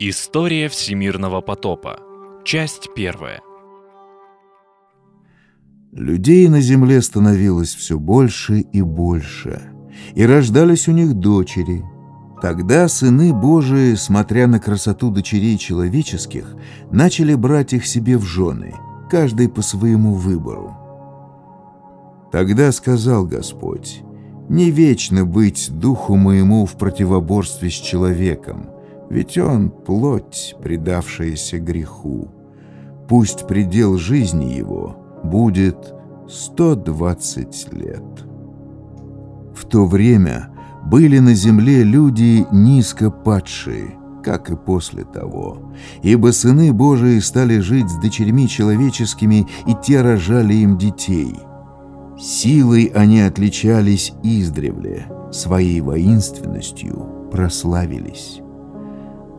История всемирного потопа. Часть первая. Людей на земле становилось все больше и больше, и рождались у них дочери. Тогда сыны Божии, смотря на красоту дочерей человеческих, начали брать их себе в жены, каждый по своему выбору. Тогда сказал Господь, «Не вечно быть духу моему в противоборстве с человеком, ведь он — плоть, предавшаяся греху. Пусть предел жизни его будет 120 лет». В то время были на земле люди низко падшие, как и после того, ибо сыны Божии стали жить с дочерьми человеческими, и те рожали им детей — Силой они отличались издревле, своей воинственностью прославились.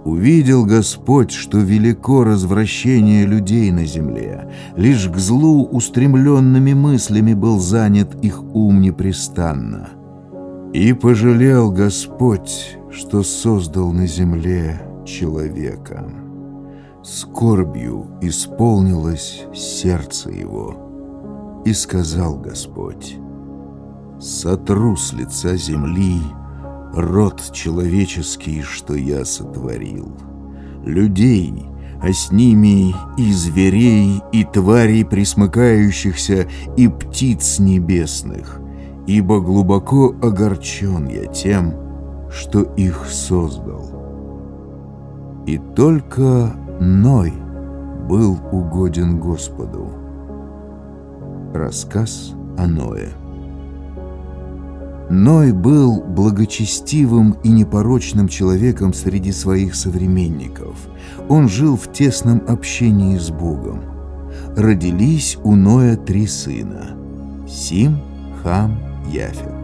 Увидел Господь, что велико развращение людей на земле, лишь к злу устремленными мыслями был занят их ум непрестанно. И пожалел Господь, что создал на земле человека. Скорбью исполнилось сердце его. И сказал Господь, «Сотру с лица земли род человеческий, что я сотворил, людей, а с ними и зверей, и тварей присмыкающихся, и птиц небесных, ибо глубоко огорчен я тем, что их создал». И только Ной был угоден Господу. Рассказ о Ное. Ной был благочестивым и непорочным человеком среди своих современников. Он жил в тесном общении с Богом. Родились у Ноя три сына – Сим, Хам, Яфет.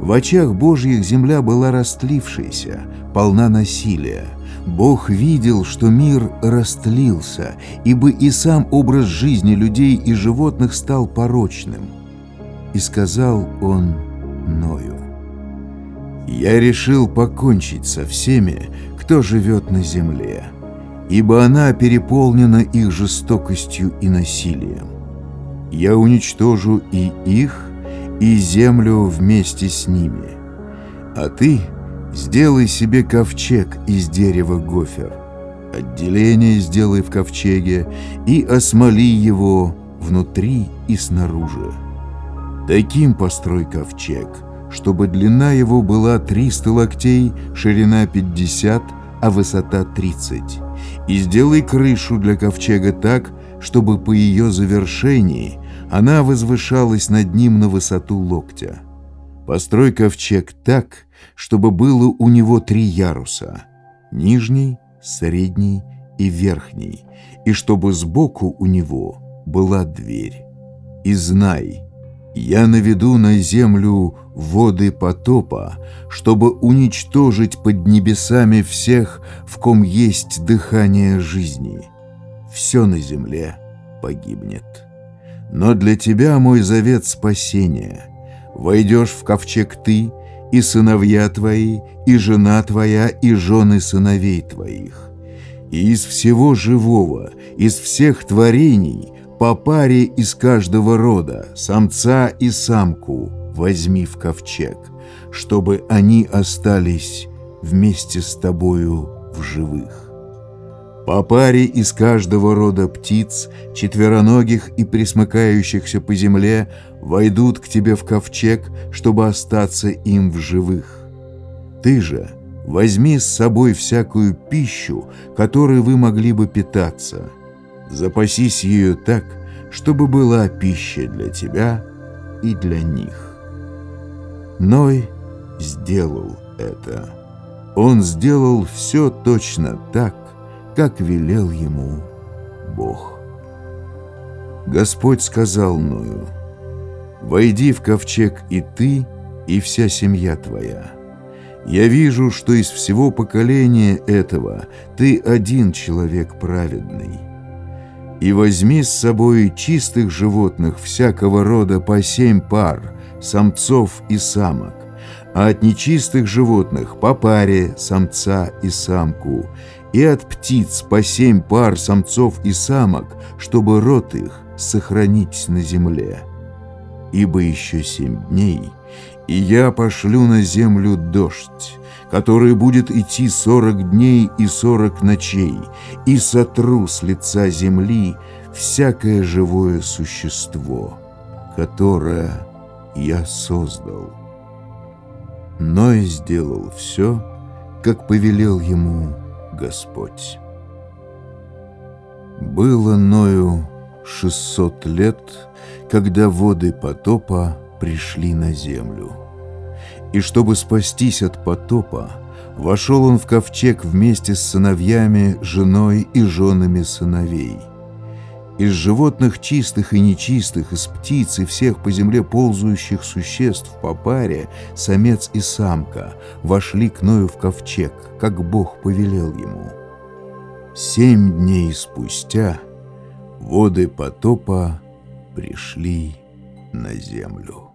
В очах Божьих земля была растлившейся, полна насилия – Бог видел, что мир растлился, ибо и сам образ жизни людей и животных стал порочным. И сказал он Ною, «Я решил покончить со всеми, кто живет на земле, ибо она переполнена их жестокостью и насилием. Я уничтожу и их, и землю вместе с ними. А ты — Сделай себе ковчег из дерева гофер. Отделение сделай в ковчеге и осмоли его внутри и снаружи. Таким построй ковчег, чтобы длина его была 300 локтей, ширина 50, а высота 30. И сделай крышу для ковчега так, чтобы по ее завершении она возвышалась над ним на высоту локтя. Построй ковчег так, чтобы было у него три яруса — нижний, средний и верхний, и чтобы сбоку у него была дверь. И знай, я наведу на землю воды потопа, чтобы уничтожить под небесами всех, в ком есть дыхание жизни. Все на земле погибнет. Но для тебя мой завет спасения — Войдешь в ковчег ты, и сыновья твои, и жена твоя, и жены сыновей твоих. И из всего живого, из всех творений, по паре из каждого рода, самца и самку, возьми в ковчег, чтобы они остались вместе с тобою в живых. По паре из каждого рода птиц, четвероногих и присмыкающихся по земле, войдут к тебе в ковчег, чтобы остаться им в живых. Ты же возьми с собой всякую пищу, которой вы могли бы питаться. Запасись ее так, чтобы была пища для тебя и для них. Ной сделал это. Он сделал все точно так, как велел ему Бог. Господь сказал Ною, «Войди в ковчег и ты, и вся семья твоя. Я вижу, что из всего поколения этого ты один человек праведный. И возьми с собой чистых животных всякого рода по семь пар, самцов и самок, а от нечистых животных по паре самца и самку, и от птиц по семь пар самцов и самок, чтобы род их сохранить на земле. Ибо еще семь дней, и я пошлю на землю дождь, который будет идти сорок дней и сорок ночей, и сотру с лица земли всякое живое существо, которое я создал. Ной сделал все, как повелел ему Господь. Было Ною шестьсот лет, когда воды потопа пришли на землю. И чтобы спастись от потопа, вошел он в ковчег вместе с сыновьями, женой и женами сыновей – из животных чистых и нечистых, из птиц и всех по земле ползающих существ по паре, самец и самка, вошли к Ною в ковчег, как Бог повелел ему. Семь дней спустя воды потопа пришли на землю.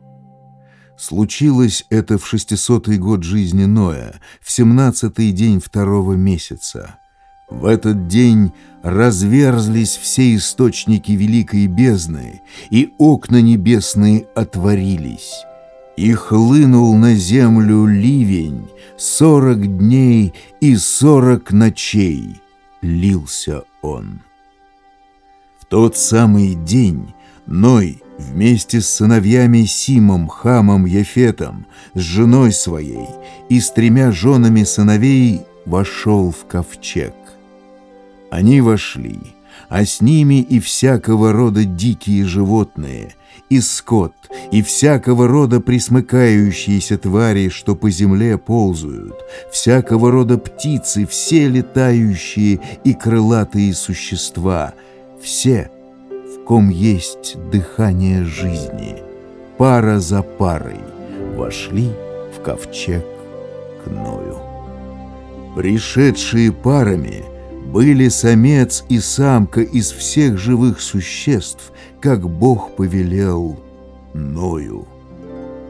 Случилось это в шестисотый год жизни Ноя, в семнадцатый день второго месяца. В этот день разверзлись все источники великой бездны, и окна небесные отворились. И хлынул на землю ливень, сорок дней и сорок ночей лился он. В тот самый день Ной вместе с сыновьями Симом, Хамом, Яфетом, с женой своей и с тремя женами сыновей вошел в ковчег. Они вошли, а с ними и всякого рода дикие животные, и скот, и всякого рода присмыкающиеся твари, что по земле ползают, всякого рода птицы, все летающие и крылатые существа, все, в ком есть дыхание жизни, пара за парой, вошли в ковчег к Ною. Пришедшие парами — были самец и самка из всех живых существ, как Бог повелел Ною.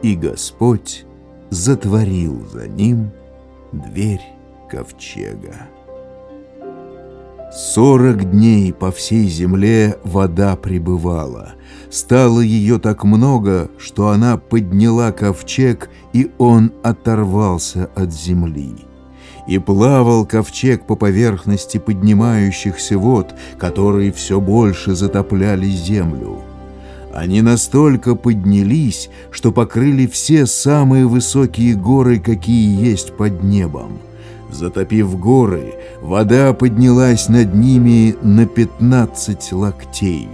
И Господь затворил за ним дверь ковчега. Сорок дней по всей земле вода пребывала. Стало ее так много, что она подняла ковчег, и он оторвался от земли и плавал ковчег по поверхности поднимающихся вод, которые все больше затопляли землю. Они настолько поднялись, что покрыли все самые высокие горы, какие есть под небом. Затопив горы, вода поднялась над ними на пятнадцать локтей.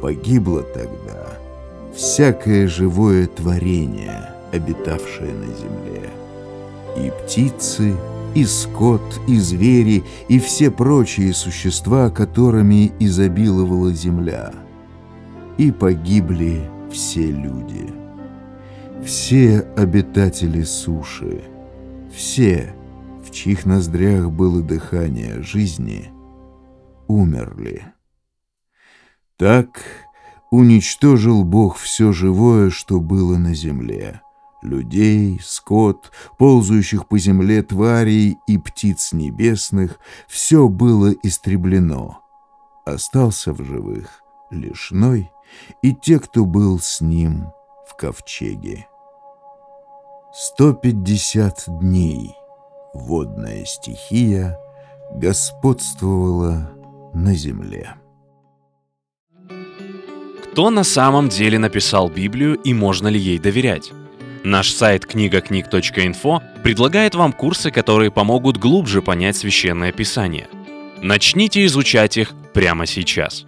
Погибло тогда всякое живое творение, обитавшее на земле и птицы, и скот, и звери, и все прочие существа, которыми изобиловала земля. И погибли все люди. Все обитатели суши, все, чьих ноздрях было дыхание жизни, умерли. Так уничтожил Бог все живое, что было на земле людей, скот, ползающих по земле тварей и птиц небесных, все было истреблено. Остался в живых лишь Ной и те, кто был с ним в ковчеге. Сто пятьдесят дней водная стихия господствовала на земле. Кто на самом деле написал Библию и можно ли ей доверять? Наш сайт книгакниг.инфо предлагает вам курсы, которые помогут глубже понять священное писание. Начните изучать их прямо сейчас.